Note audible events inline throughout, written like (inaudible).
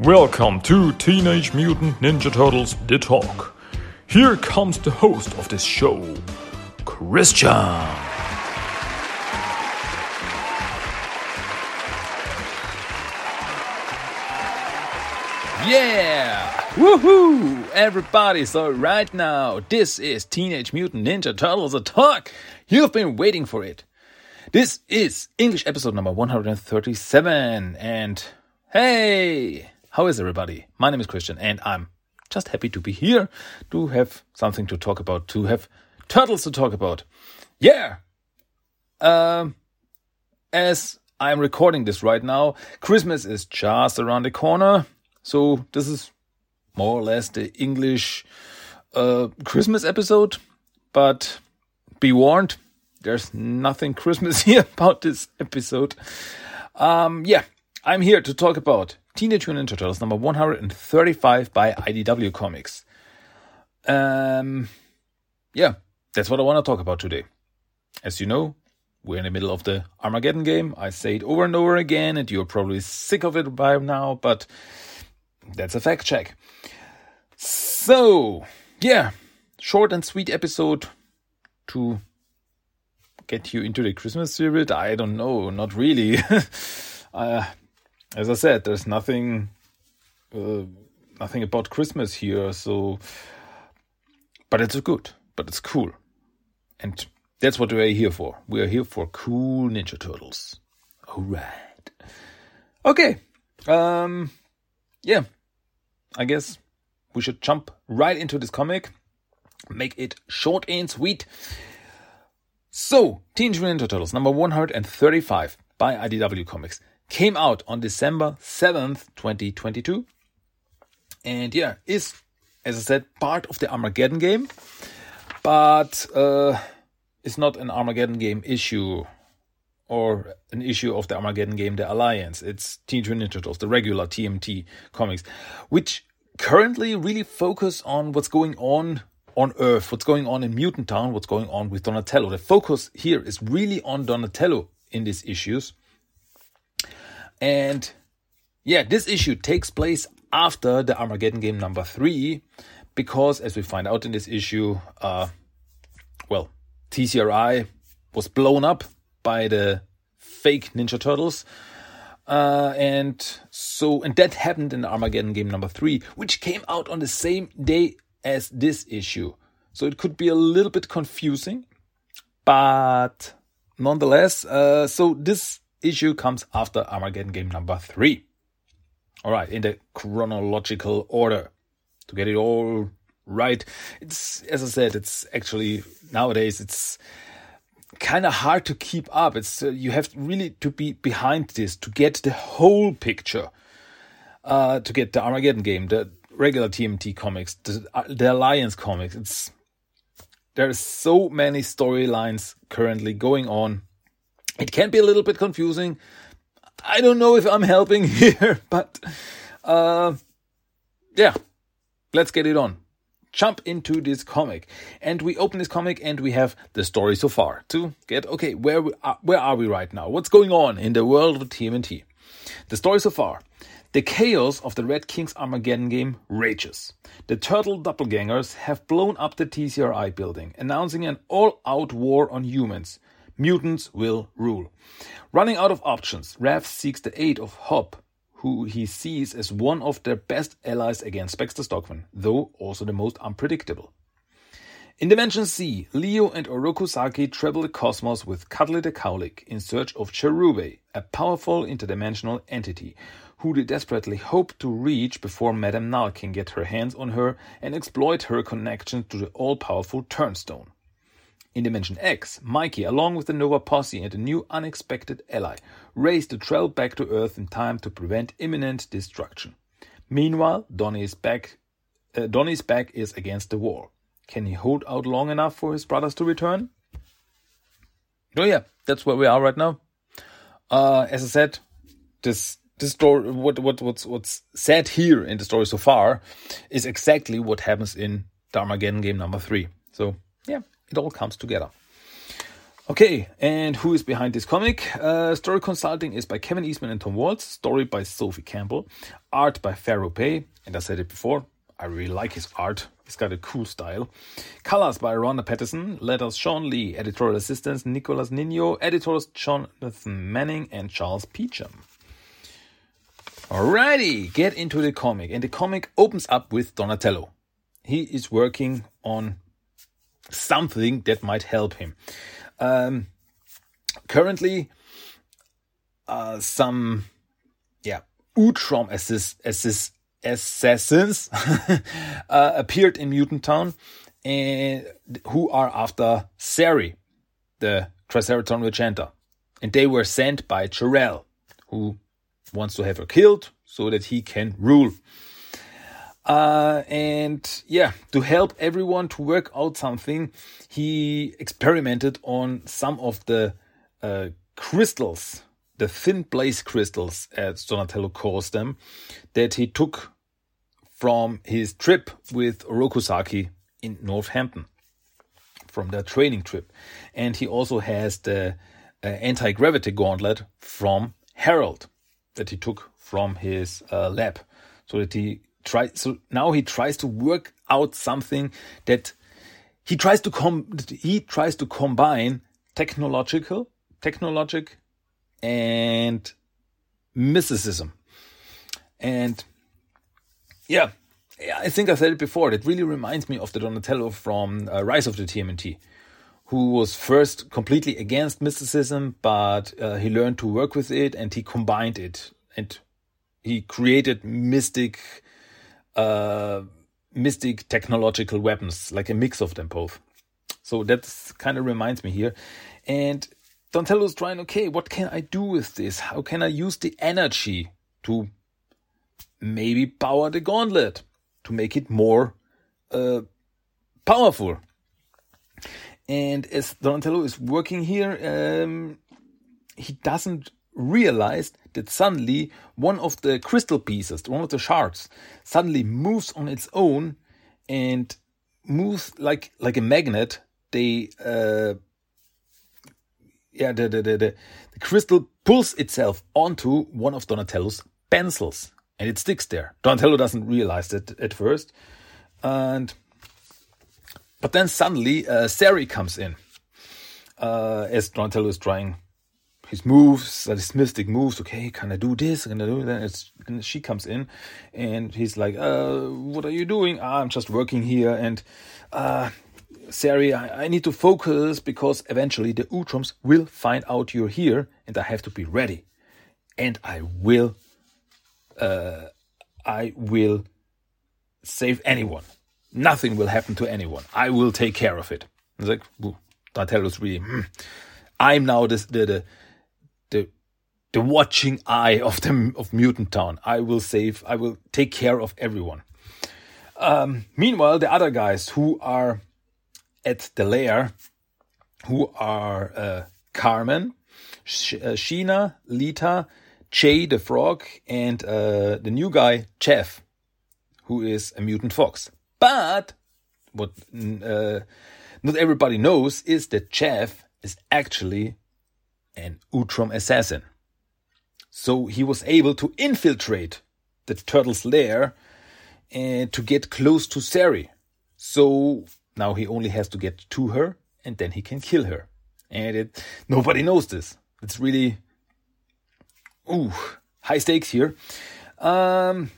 Welcome to Teenage Mutant Ninja Turtles The Talk. Here comes the host of this show, Christian. Yeah! Woohoo! Everybody, so right now, this is Teenage Mutant Ninja Turtles The Talk. You've been waiting for it. This is English episode number 137. And hey, how is everybody? My name is Christian and I'm just happy to be here to have something to talk about, to have turtles to talk about. Yeah! Um, as I'm recording this right now, Christmas is just around the corner. So this is more or less the English uh, Christmas episode. But be warned, there's nothing Christmassy (laughs) about this episode. Um, yeah, I'm here to talk about Teenage Mutant Ninja Turtles number 135 by IDW Comics. Um, yeah, that's what I want to talk about today. As you know, we're in the middle of the Armageddon game. I say it over and over again, and you're probably sick of it by now, but that's a fact check. So, yeah, short and sweet episode to get you into the Christmas spirit? I don't know, not really. (laughs) uh, as I said, there's nothing, uh, nothing about Christmas here. So, but it's good, but it's cool, and that's what we're here for. We are here for cool Ninja Turtles. All right. Okay. Um. Yeah. I guess we should jump right into this comic. Make it short and sweet. So, Teenage Mutant Ninja Turtles number 135 by IDW Comics came out on December 7th, 2022. And yeah, is, as I said, part of the Armageddon game, but uh, it's not an Armageddon game issue or an issue of the Armageddon game, The Alliance. It's Teenage Mutant Turtles, the regular TMT comics, which currently really focus on what's going on on Earth, what's going on in Mutant Town, what's going on with Donatello. The focus here is really on Donatello in these issues. And yeah, this issue takes place after the Armageddon game number three, because as we find out in this issue, uh, well, TCRI was blown up by the fake Ninja Turtles. Uh, and so, and that happened in Armageddon game number three, which came out on the same day as this issue. So it could be a little bit confusing, but nonetheless, uh, so this issue comes after Armageddon game number three. All right, in the chronological order to get it all right. It's, as I said, it's actually nowadays, it's kind of hard to keep up. It's, uh, you have really to be behind this to get the whole picture. Uh, to get the Armageddon game, the regular TMT comics, the, uh, the Alliance comics. It's there's so many storylines currently going on. It can be a little bit confusing. I don't know if I'm helping (laughs) here, but uh, yeah, let's get it on. Jump into this comic, and we open this comic, and we have the story so far to get okay. Where we are, where are we right now? What's going on in the world of TMNT? The story so far. The chaos of the Red King's Armageddon game rages. The Turtle doppelgangers have blown up the TCRI building, announcing an all out war on humans. Mutants will rule. Running out of options, Raph seeks the aid of Hob, who he sees as one of their best allies against Baxter Stockman, though also the most unpredictable. In Dimension C, Leo and Oroku Saki travel the cosmos with Cudley the Cowlick in search of Cherubae, a powerful interdimensional entity who they desperately hope to reach before Madame Null can get her hands on her and exploit her connection to the all powerful Turnstone. In Dimension X, Mikey, along with the Nova Posse and a new unexpected ally, race to travel back to Earth in time to prevent imminent destruction. Meanwhile, Donnie's back, uh, Donnie's back is against the wall. Can he hold out long enough for his brothers to return? Oh yeah, that's where we are right now. Uh, as I said, this this story what what what's what's said here in the story so far is exactly what happens in the Armageddon game number three. So yeah, it all comes together. Okay, and who is behind this comic? Uh, story consulting is by Kevin Eastman and Tom Waltz. Story by Sophie Campbell. Art by Fero Pe. And I said it before, I really like his art. He's got a cool style. Colors by Ronda Pattison. Letters Shawn Lee. Editorial assistants Nicholas Nino. Editors Jonathan Manning and Charles Peacham. Alrighty, get into the comic. And the comic opens up with Donatello. He is working on something that might help him. Um, currently, uh, some yeah Utrom assist, assist, assassins (laughs) uh, appeared in Mutant Town, and who are after Sari, the Triceraton Regenta, and they were sent by Jarell, who wants to have her killed so that he can rule. Uh, and yeah, to help everyone to work out something, he experimented on some of the uh, crystals, the thin blaze crystals, as Donatello calls them, that he took from his trip with Oroku in Northampton, from their training trip. And he also has the uh, anti gravity gauntlet from Harold that he took from his uh, lab, so that he so now he tries to work out something that he tries to com he tries to combine technological technologic and mysticism. And yeah i think i said it before it really reminds me of the donatello from uh, rise of the tmnt who was first completely against mysticism but uh, he learned to work with it and he combined it. And he created mystic uh, mystic technological weapons, like a mix of them both. So that kind of reminds me here. And Donatello's trying, okay, what can I do with this? How can I use the energy to maybe power the gauntlet to make it more uh, powerful? And as Donatello is working here, um, he doesn't realized that suddenly one of the crystal pieces, one of the shards, suddenly moves on its own and moves like like a magnet. They uh, yeah, the, the, the, the, crystal pulls itself onto one of Donatello's pencils and it sticks there. Donatello doesn't realize it at first. And but then suddenly uh, Sari comes in uh, as Donatello is trying his moves, that his mystic moves. Okay, can I do this? Can I do that? And she comes in, and he's like, uh, "What are you doing? Ah, I'm just working here." And uh, Sari, I, I need to focus because eventually the Utroms will find out you're here, and I have to be ready. And I will, uh, I will save anyone. Nothing will happen to anyone. I will take care of it. It's like, Donatello's really. Hmm. I'm now the, the the the watching eye of the of Mutant Town. I will save. I will take care of everyone. Um, meanwhile, the other guys who are at the lair, who are uh, Carmen, Sh- uh, Sheena, Lita, Jay the Frog, and uh, the new guy Jeff, who is a mutant fox. But what uh, not everybody knows is that Jeff is actually an Utrom assassin. So he was able to infiltrate the turtle's lair and to get close to Sari. So now he only has to get to her and then he can kill her. And it, nobody knows this. It's really ooh, high stakes here. Um,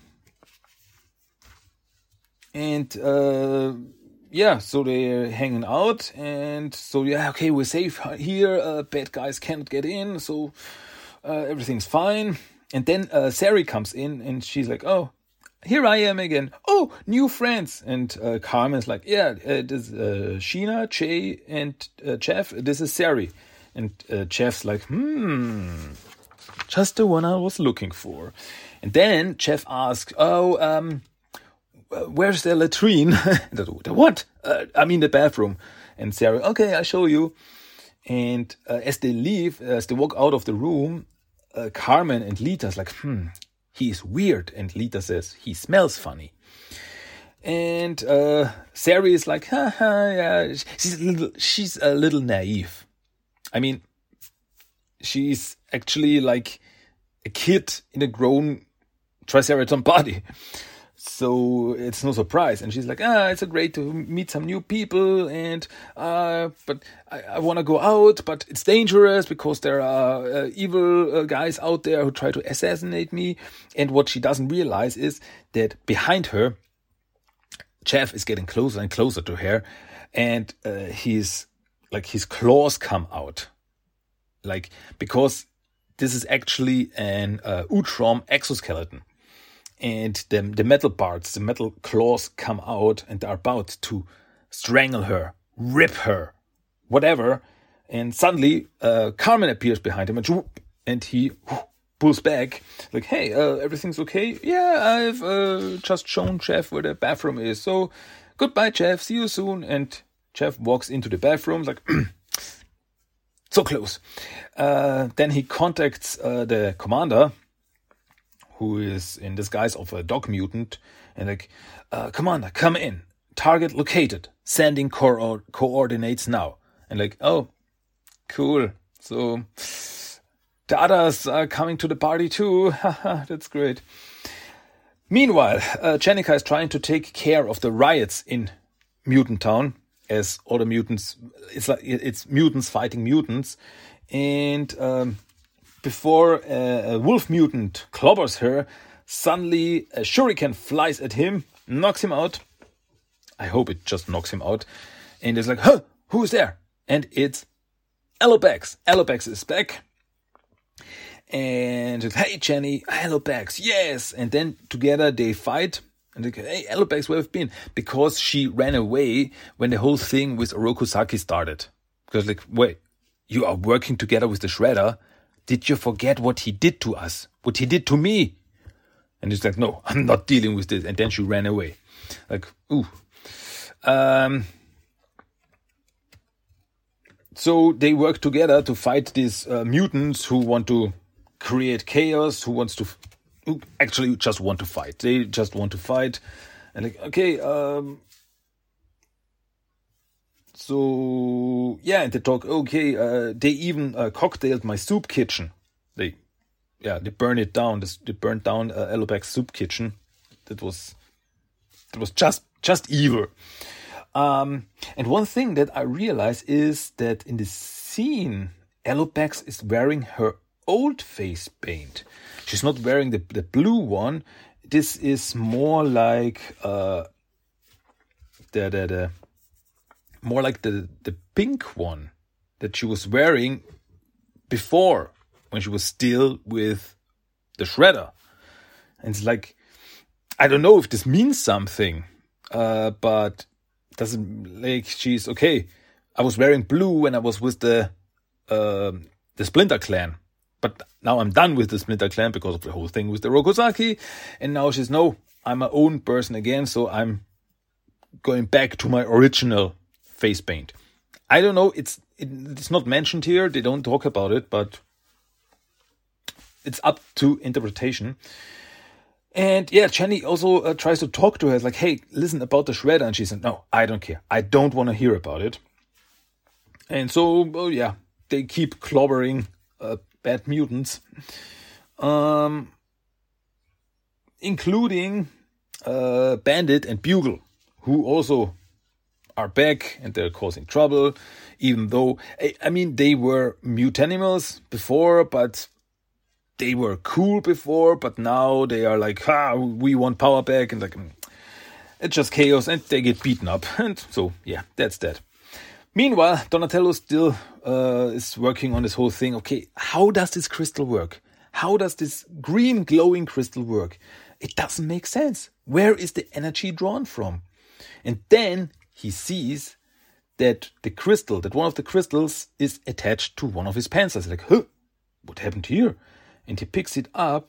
and uh, yeah, so they're hanging out, and so yeah, okay, we're safe here. Uh, bad guys can't get in, so uh, everything's fine. And then uh, Sari comes in, and she's like, "Oh, here I am again. Oh, new friends." And uh, Carmen's like, "Yeah, uh, this is uh, Sheena, Jay, and uh, Jeff. This is Sari." And uh, Jeff's like, "Hmm, just the one I was looking for." And then Jeff asks, "Oh, um." Uh, where's the latrine? (laughs) the what? Uh, I mean the bathroom. And Sari, okay, I'll show you. And uh, as they leave, as they walk out of the room, uh, Carmen and Lita's like, hmm, he's weird. And Lita says, he smells funny. And uh, Sari is like, ha ha, yeah, she's a little, she's a little naive. I mean, she's actually like a kid in a grown Triceraton body. So it's no surprise. And she's like, ah, it's a great to meet some new people. And, uh, but I, I want to go out, but it's dangerous because there are uh, evil uh, guys out there who try to assassinate me. And what she doesn't realize is that behind her, Jeff is getting closer and closer to her. And uh, he's like, his claws come out. Like, because this is actually an uh, Utrom exoskeleton and the, the metal parts, the metal claws come out and are about to strangle her, rip her, whatever. And suddenly, uh, Carmen appears behind him and, and he pulls back, like, hey, uh, everything's okay? Yeah, I've uh, just shown Jeff where the bathroom is. So goodbye, Jeff. See you soon. And Jeff walks into the bathroom, like, (clears throat) so close. Uh, then he contacts uh, the commander who is in disguise of a dog mutant, and like, uh, Commander, come in. Target located. Sending co- coordinates now. And like, oh, cool. So the others are coming to the party too. (laughs) That's great. Meanwhile, uh, Jennika is trying to take care of the riots in Mutant Town, as all the mutants, it's like it's mutants fighting mutants, and um, before uh, a wolf mutant clobbers her, suddenly a shuriken flies at him, knocks him out. I hope it just knocks him out. And it's like, huh, who's there? And it's Alopex. Alopex is back. And hey, Jenny, Alopex, yes. And then together they fight. And they go, hey, Alopex, where have you been? Because she ran away when the whole thing with Orokusaki started. Because like, wait, you are working together with the Shredder did you forget what he did to us? What he did to me? And he's like, No, (laughs) I'm not dealing with this. And then she ran away. Like, ooh. Um, so they work together to fight these uh, mutants who want to create chaos, who wants to, who actually just want to fight. They just want to fight. And like, okay, um, so yeah, and they talk. Okay, uh, they even uh, cocktailed my soup kitchen. They, yeah, they burned it down. They burned down uh, soup kitchen. That was, that was just just evil. Um, and one thing that I realize is that in the scene, Alopex is wearing her old face paint. She's not wearing the, the blue one. This is more like uh, the, the, the more like the the pink one that she was wearing before when she was still with the shredder. And it's like I don't know if this means something, uh, but doesn't like she's okay. I was wearing blue when I was with the uh, the Splinter Clan, but now I'm done with the Splinter Clan because of the whole thing with the Rokusaki, and now she's no, I'm my own person again, so I'm going back to my original face paint. I don't know. It's it, it's not mentioned here. They don't talk about it, but it's up to interpretation. And yeah, Jenny also uh, tries to talk to her. Like, hey, listen about the shredder, and she said, no, I don't care. I don't want to hear about it. And so, well, yeah, they keep clobbering uh, bad mutants, um, including uh, Bandit and Bugle, who also are back and they're causing trouble, even though, I mean, they were mutanimals before, but they were cool before, but now they are like, ah, we want power back, and like, mm, it's just chaos, and they get beaten up. (laughs) And so, yeah, that's that. Meanwhile, Donatello still uh, is working on this whole thing. Okay, how does this crystal work? How does this green glowing crystal work? It doesn't make sense. Where is the energy drawn from? And then he sees that the crystal, that one of the crystals is attached to one of his pencils. Like, huh, what happened here? And he picks it up,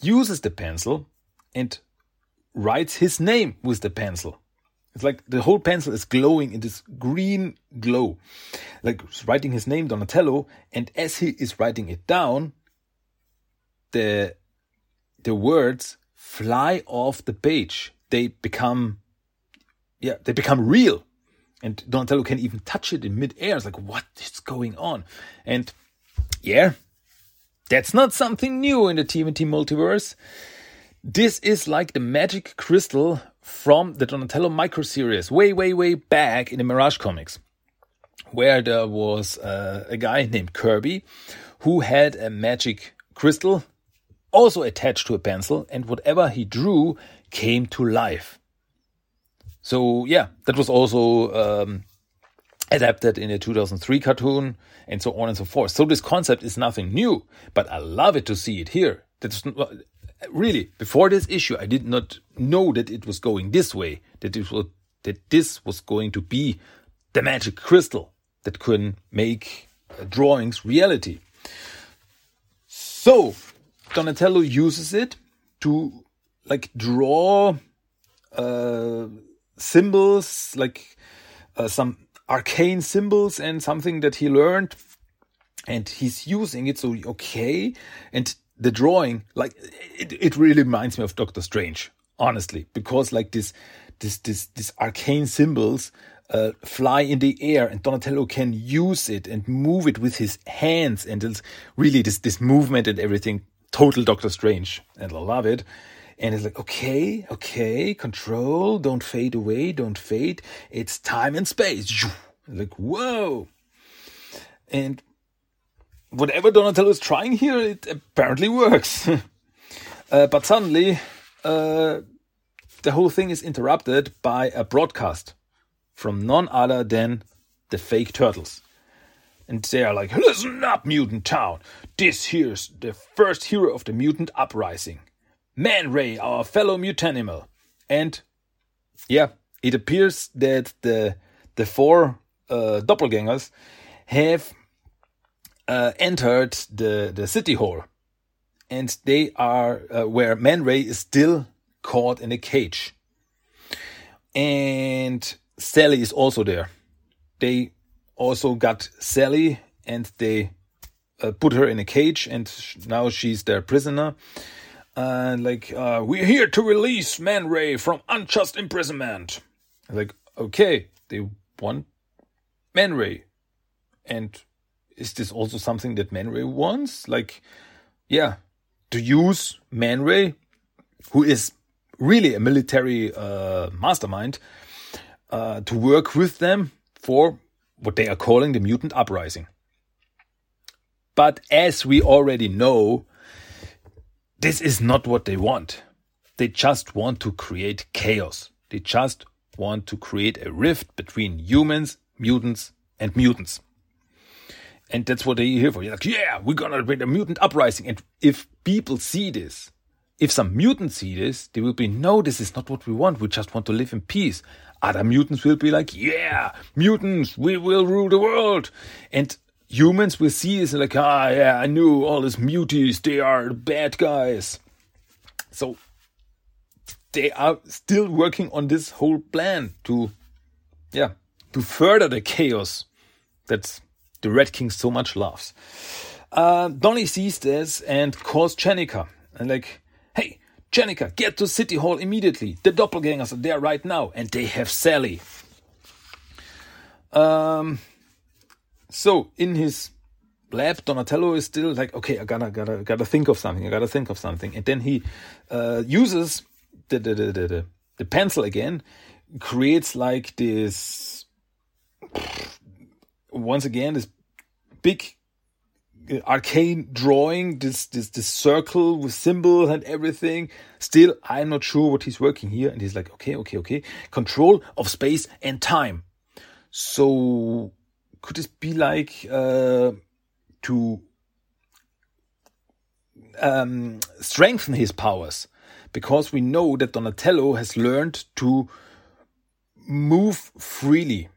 uses the pencil, and writes his name with the pencil. It's like the whole pencil is glowing in this green glow, like writing his name Donatello. And as he is writing it down, the the words fly off the page. They become yeah, they become real. And Donatello can even touch it in midair. It's like, what is going on? And yeah, that's not something new in the TMNT multiverse. This is like the magic crystal from the Donatello micro series, way, way, way back in the Mirage comics, where there was uh, a guy named Kirby who had a magic crystal also attached to a pencil, and whatever he drew came to life. So yeah, that was also um, adapted in a 2003 cartoon, and so on and so forth. So this concept is nothing new, but I love it to see it here. That's really before this issue, I did not know that it was going this way. That it was that this was going to be the magic crystal that could make uh, drawings reality. So Donatello uses it to like draw uh, symbols, like uh, some arcane symbols and something that he learned, and he's using it. So okay, and the drawing, like it, it really reminds me of Doctor Strange, honestly, because like this, this, this, this arcane symbols uh, fly in the air, and Donatello can use it and move it with his hands, and it's really this this movement and everything total Doctor Strange, and I love it. And it's like, okay, okay, control, don't fade away, don't fade. It's time and space. Like, whoa. And whatever Donatello is trying here, it apparently works. (laughs) uh, but suddenly, uh, the whole thing is interrupted by a broadcast from none other than the fake turtles. And they are like, listen up, Mutant Town. This here's the first hero of the mutant uprising. Man Ray, our fellow mutanimal. And yeah, it appears that the the four uh, doppelgangers have uh, entered the, the city hall. And they are uh, where Man Ray is still caught in a cage. And Sally is also there. They also got Sally and they uh, put her in a cage, and now she's their prisoner. And like, uh, we're here to release Man Ray from unjust imprisonment. Like, okay, they want Man Ray, and is this also something that Man Ray wants? Like, yeah, to use Man Ray, who is really a military uh, mastermind, uh, to work with them for what they are calling the mutant uprising. But as we already know, this is not what they want. They just want to create chaos. They just want to create a rift between humans, mutants, and mutants. And that's what they're here for. You're like, yeah, we're gonna create a mutant uprising. And if people see this, if some mutants see this, they will be, no, this is not what we want. We just want to live in peace. Other mutants will be like, yeah, mutants, we will rule the world. And humans will see this like, ah, yeah, I knew all these muties, they are bad guys. So they are still working on this whole plan to, yeah, to further the chaos that the Red King so much loves. Uh, Donny sees this and calls Jennika and like, hey, Jennika, get to City Hall immediately. The doppelgangers are there right now, and they have Sally. Um, so in his lab, Donatello is still like, okay, I gotta, gotta, gotta think of something. I gotta think of something. And then he uh, uses the the, the the the pencil again, creates like this. Once again, this big uh, arcane drawing, this this this circle with symbols and everything. Still, I'm not sure what he's working here. And he's like, okay, okay, okay. Control of space and time. So could this be like uh, to um, strengthen his powers? Because we know that Donatello has learned to move freely,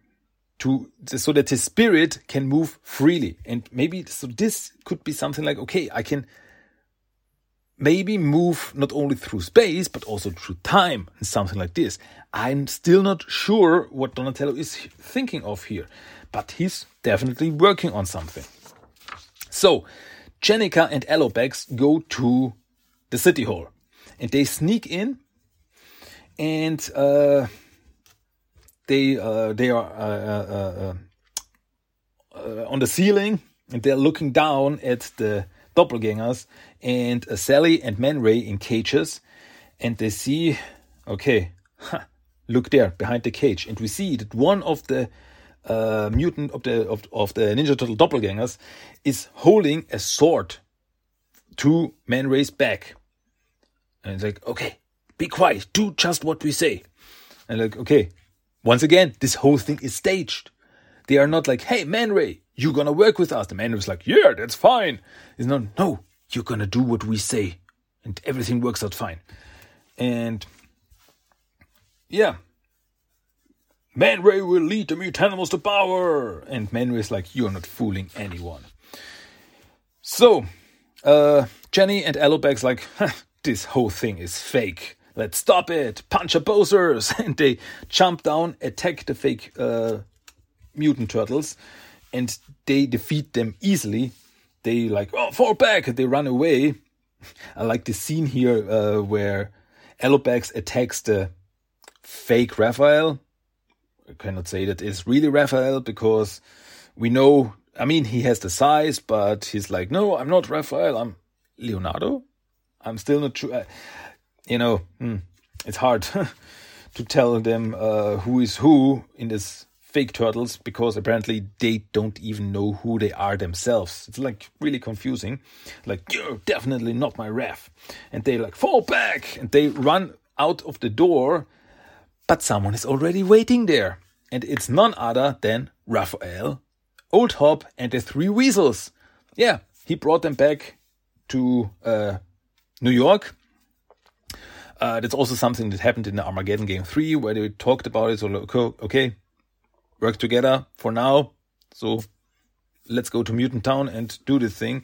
to so that his spirit can move freely, and maybe so this could be something like okay, I can maybe move not only through space but also through time and something like this. I'm still not sure what Donatello is thinking of here but he's definitely working on something. So, Jennika and Alopex go to the city hall and they sneak in and uh, they uh, they are uh, uh, uh, on the ceiling and they're looking down at the doppelgangers and Sally and Man Ray in cages, and they see, okay, look there behind the cage, and we see that one of the uh, mutant of the of, of the Ninja Turtle doppelgangers is holding a sword to Man Ray's back, and it's like, okay, be quiet, do just what we say, and like, okay, once again, this whole thing is staged. They are not like, hey, Man Ray, you gonna work with us. The Man Ray's like, yeah, that's fine. It's not, no, you're gonna do what we say, and everything works out fine. And yeah, Man Ray will lead the mutanimals to power. And Man Ray's like, you're not fooling anyone. So, uh, Jenny and Alopex like, this whole thing is fake. Let's stop it. Punch opposers. (laughs) And they jump down, attack the fake uh, mutant turtles, and they defeat them easily. They like, oh, fall back. They run away. (laughs) I like the scene here uh, where Alopex attacks the fake Raphael I cannot say that is really Raphael because we know, I mean, he has the size, but he's like, no, I'm not Raphael, I'm Leonardo. I'm still not sure. Uh, you know, hmm, it's hard (laughs) to tell them uh, who is who in this fake turtles because apparently they don't even know who they are themselves. It's like really confusing. Like, you're definitely not my Raph. And they like fall back and they run out of the door but someone is already waiting there. And it's none other than Raphael, Old Hob, and the three weasels. Yeah, he brought them back to uh, New York. Uh, that's also something that happened in the Armageddon Game 3 where they talked about it. So, okay, work together for now. So, let's go to Mutant Town and do this thing.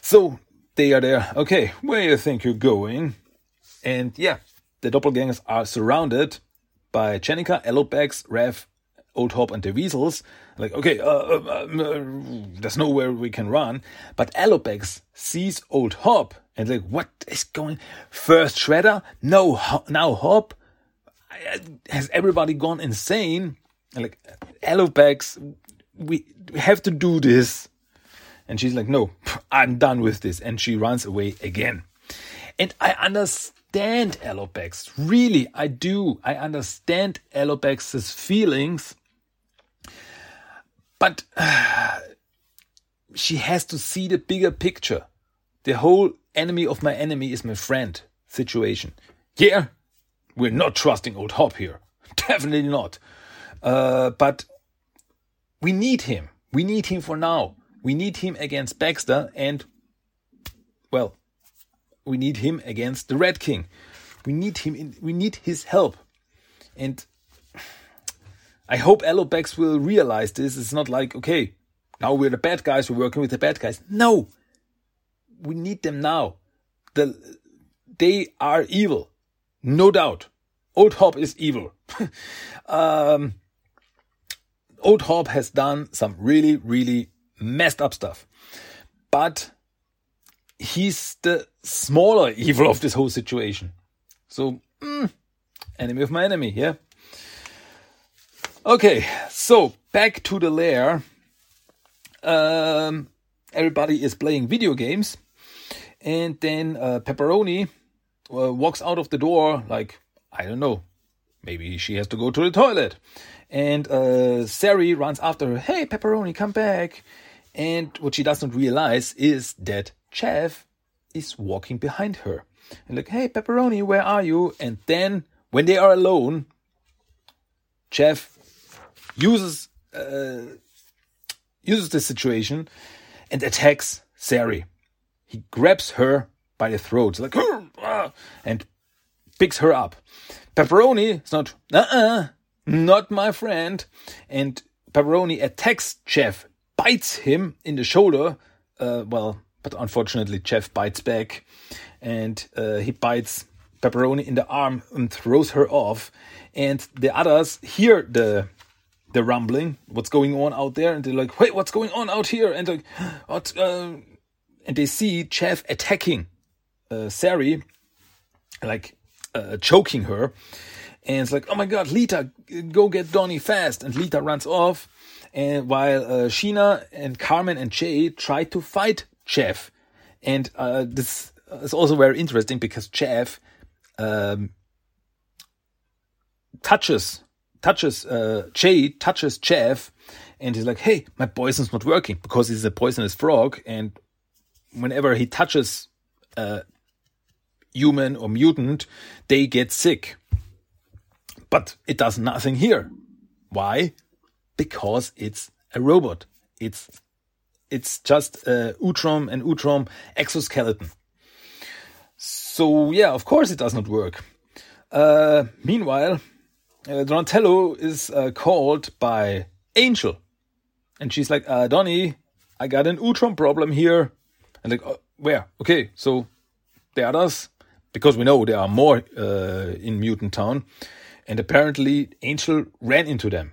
So, they are there. Okay, where do you think you're going? And yeah, the doppelgangers are surrounded by Jennika, Alopex, Raph, Old Hob, and the Weasels. Like, okay, uh, uh, uh, there's nowhere we can run. But Alopex sees Old Hob and like, what is going? First Shredder, no, now Hob. Has everybody gone insane? Like, Alopex, we, have to do this. And she's like, no, (laughs) I'm done with this. And she runs away again. And I understand understand Alopex. Really, I do. I understand Alopex's feelings. But uh, (sighs) she has to see the bigger picture. The whole enemy of my enemy is my friend situation. Yeah, we're not trusting old Hob here. (laughs) Definitely not. Uh, but we need him. We need him for now. We need him against Baxter and, well, we need him against the Red King. We need him. In, we need his help, and I hope Alopex will realize this. It's not like okay, now we're the bad guys. We're working with the bad guys. No, we need them now. The they are evil, no doubt. Old Hob is evil. (laughs) um, Old Hob has done some really, really messed up stuff, but he's the smaller (laughs) evil of this whole situation. So, mm, enemy of my enemy, yeah. Okay, so back to the lair. Um, everybody is playing video games, and then uh, Pepperoni uh, walks out of the door like I don't know, maybe she has to go to the toilet, and uh, Sari runs after her. Hey, Pepperoni, come back! And what she doesn't realize is that Jeff is walking behind her. And like, hey, Pepperoni, where are you? And then when they are alone, Jeff uses uh, uses the situation and attacks Sari. He grabs her by the throat, like, (laughs) and picks her up. Pepperoni is not, uh-uh, not my friend. And Pepperoni attacks Jeff, bites him in the shoulder. Uh, well, but unfortunately, Jeff bites back and uh, he bites Pepperoni in the arm and throws her off. And the others hear the the rumbling, what's going on out there, and they're like, "Wait, what's going on out here?" And like, what? Uh, and they see Jeff attacking uh, Sari, like uh, choking her, And it's like, oh my god, Lita, go get Donnie fast. And Lita runs off. And while uh, Sheena and Carmen and Jay try to fight Jeff. And uh, this is also very interesting because Jeff um, touches touches uh, Jay touches Jeff, and he's like, "Hey, my poison's not working because he's a poisonous frog, and whenever he touches a human or mutant, they get sick." But it does nothing here. Why? Because it's a robot. It's it's just a Utrom and Utrom exoskeleton. So yeah, of course it does not work. Uh, meanwhile, uh, Donatello is uh, called by Angel, and she's like, uh, "Donnie, I got an Utrom problem here." And like, oh, where? Okay, so the others, because we know there are more uh, in Mutant Town, and apparently Angel ran into them,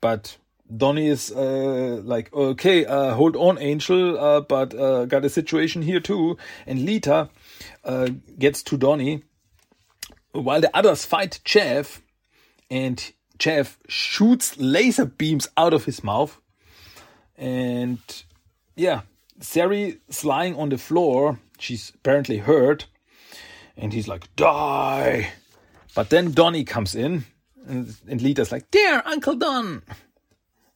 but Donnie is uh, like, okay, uh, hold on, Angel, uh, but uh, got a situation here too. And Lita uh, gets to Donnie while the others fight Jeff, and Jeff shoots laser beams out of his mouth. And yeah, Sari is lying on the floor. She's apparently hurt. And he's like, die. But then Donnie comes in, and, and Lita's like, there, Uncle Don.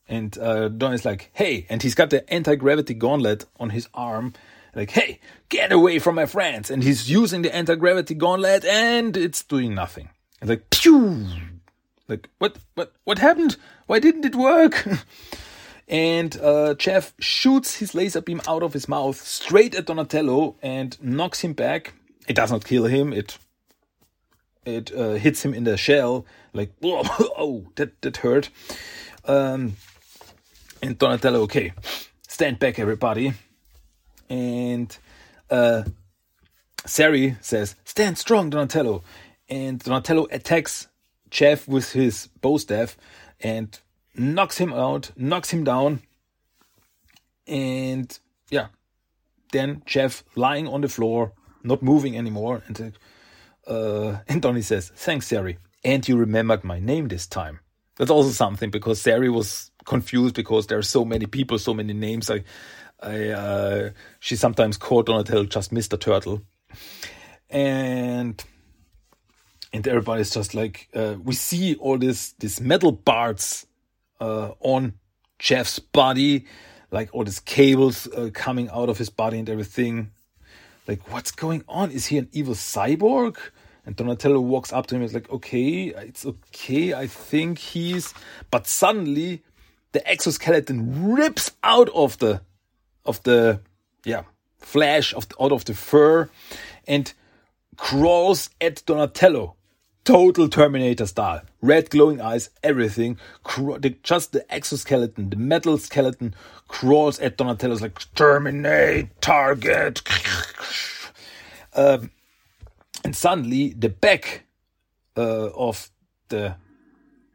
And uh, Don is like, hey, and he's got the anti gravity gauntlet on his arm. Like, hey, get away from my friends. And he's using the anti gravity gauntlet and it's doing nothing. And like, pew! Like, what, what, what happened? Why didn't it work? (laughs) and uh, Jeff shoots his laser beam out of his mouth straight at Donatello and knocks him back. It does not kill him. It it uh, hits him in the shell. Like, (laughs) oh, that that hurt. Um, and Donatello, okay, stand back, everybody. And uh, Sari says, stand strong, Donatello. And Donatello attacks Jeff with his bow staff and knocks him out, knocks him down. And yeah, then Jeff lying on the floor, not moving anymore. And, uh, and Donnie says, thanks, Sari. And you remembered my name this time. That's also something because Sari was confused because there are so many people, so many names. I, I, uh, she sometimes called Donatello just Mister Turtle, and and everybody's just like uh, we see all this this metal parts uh, on Jeff's body, like all these cables uh, coming out of his body and everything. Like, what's going on? Is he an evil cyborg? And Donatello walks up to him and is like, okay, it's okay. I think he's. But suddenly, the exoskeleton rips out of the of the yeah flesh of the, out of the fur and crawls at Donatello. Total Terminator style. Red glowing eyes, everything. Just the exoskeleton, the metal skeleton crawls at Donatello's like, terminate, target. Um, and suddenly the back uh, of the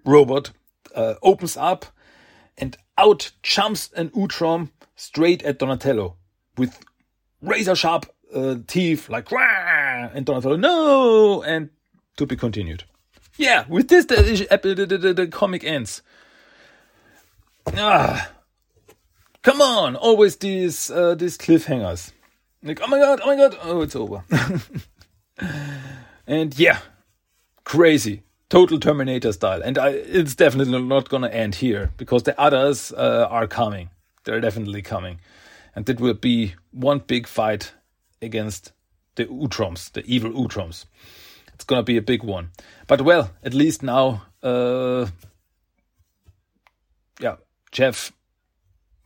robot uh, opens up and out jumps an Utrom straight at Donatello with razor sharp uh, teeth, like, Wah! and Donatello, no, and to be continued. Yeah, with this, the, the, the, the comic ends. Ah, come on, always these uh, these cliffhangers. Like, oh my god, oh my god, oh, it's over. (laughs) and yeah, crazy total Terminator style. And I, it's definitely not to end here because the others uh, are coming. They're definitely coming. And it will be one big fight against the Utroms, the evil Utroms. It's going to be a big one. But well, at least now, uh, yeah, Jeff,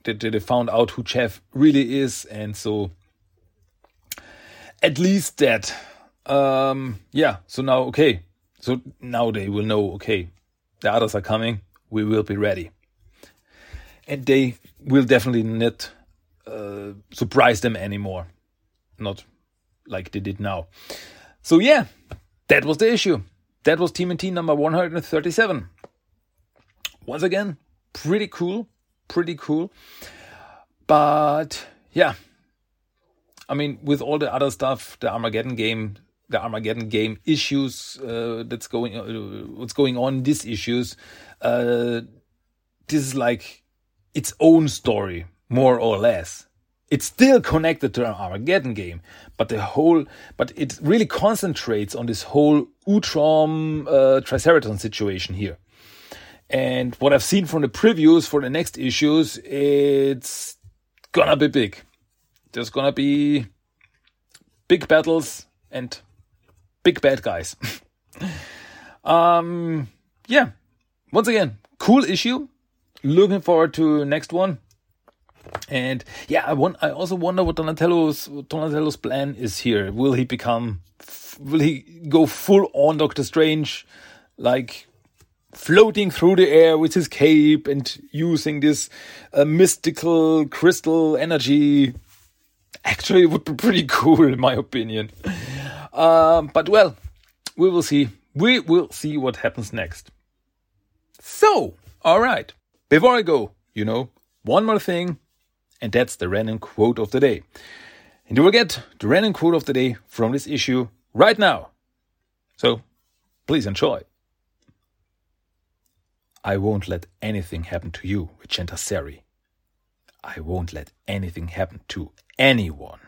they, they found out who Jeff really is. And so at least that. Um, yeah, so now, okay, so now they will know, okay, the others are coming, we will be ready. And they will definitely not uh, surprise them anymore. Not like they did now. So yeah, that was the issue. That was TMNT number 137. Once again, pretty cool, pretty cool. But yeah, I mean, with all the other stuff, the Armageddon game the Armageddon game issues uh, that's going uh, what's going on these issues. Uh, this is like its own story, more or less. It's still connected to an Armageddon game, but the whole, but it really concentrates on this whole Utrom uh, Triceraton situation here. And what I've seen from the previews for the next issues, it's gonna be big. There's gonna be big battles and big bad guys. (laughs) um, yeah. Once again, cool issue. Looking forward to next one. And yeah, I want. I also wonder what Donatello's Donatello's plan is here. Will he become? Will he go full on Doctor Strange, like floating through the air with his cape and using this uh, mystical crystal energy? Actually, it would be pretty (laughs) cool, in my opinion. Um, but well, we will see. We will see what happens next. So, all right. Before I go, you know, one more thing and that's the random quote of the day. And you will get the random quote of the day from this issue right now. So please enjoy. I won't let anything happen to you, Vicenta Seri. I won't let anything happen to anyone.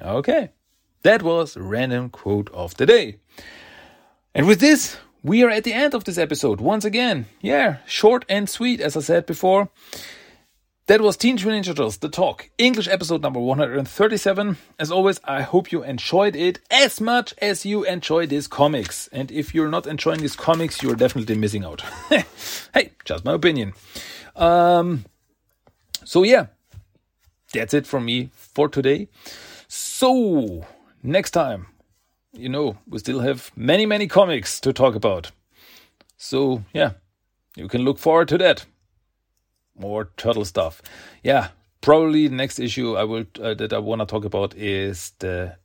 Okay, that was random quote of the day. And with this, we are at the end of this episode once again. Yeah, short and sweet, as I said before. That was Teenage Mutant Ninja Turtles, The Talk, English episode number 137. As always, I hope you enjoyed it as much as you enjoy these comics. And if you're not enjoying these comics, you're definitely missing out. (laughs) hey, just my opinion. Um, so yeah, that's it from me for today. So, next time you know, we still have many, many comics to talk about. So, yeah, you can look forward to that. More turtle stuff. Yeah, probably next issue I will uh, that I want to talk about is the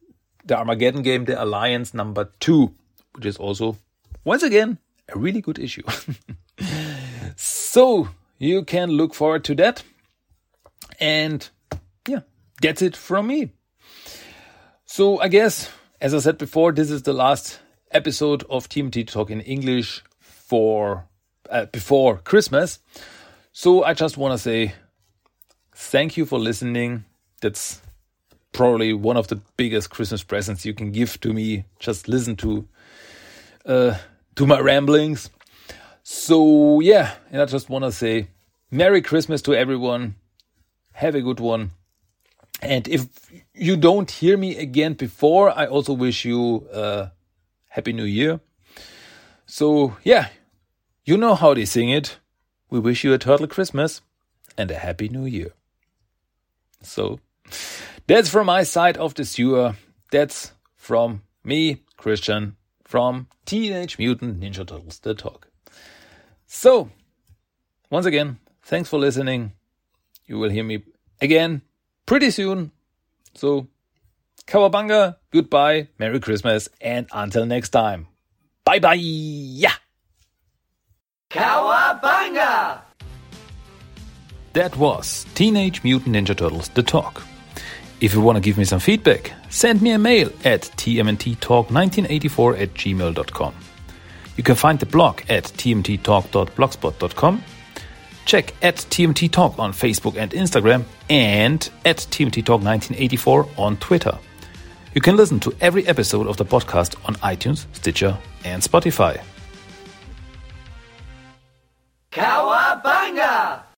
the Armageddon game, the Alliance number two, which is also once again a really good issue. (laughs) so you can look forward to that. And yeah, that's it from me. So I guess as I said before, this is the last episode of TMT Talk in English for uh, before Christmas. So I just want to say thank you for listening. That's probably one of the biggest Christmas presents you can give to me. Just listen to uh, to my ramblings. So yeah, and I just want to say Merry Christmas to everyone. Have a good one. And if you don't hear me again before, I also wish you a happy new year. So, yeah, you know how they sing it. We wish you a turtle Christmas and a happy new year. So, that's from my side of the sewer. That's from me, Christian, from Teenage Mutant Ninja Turtles, the talk. So, once again, thanks for listening. You will hear me again pretty soon. So, Cowabunga, goodbye, Merry Christmas, and until next time. Bye bye. Yeah. Cowabunga! That was Teenage Mutant Ninja Turtles The Talk. If you want to give me some feedback, send me a mail at tmnttalk1984 at gmail.com. You can find the blog at tmttalk.blogspot.com Check at TMT Talk on Facebook and Instagram and at TMT Talk 1984 on Twitter. You can listen to every episode of the podcast on iTunes, Stitcher, and Spotify. Cowabunga!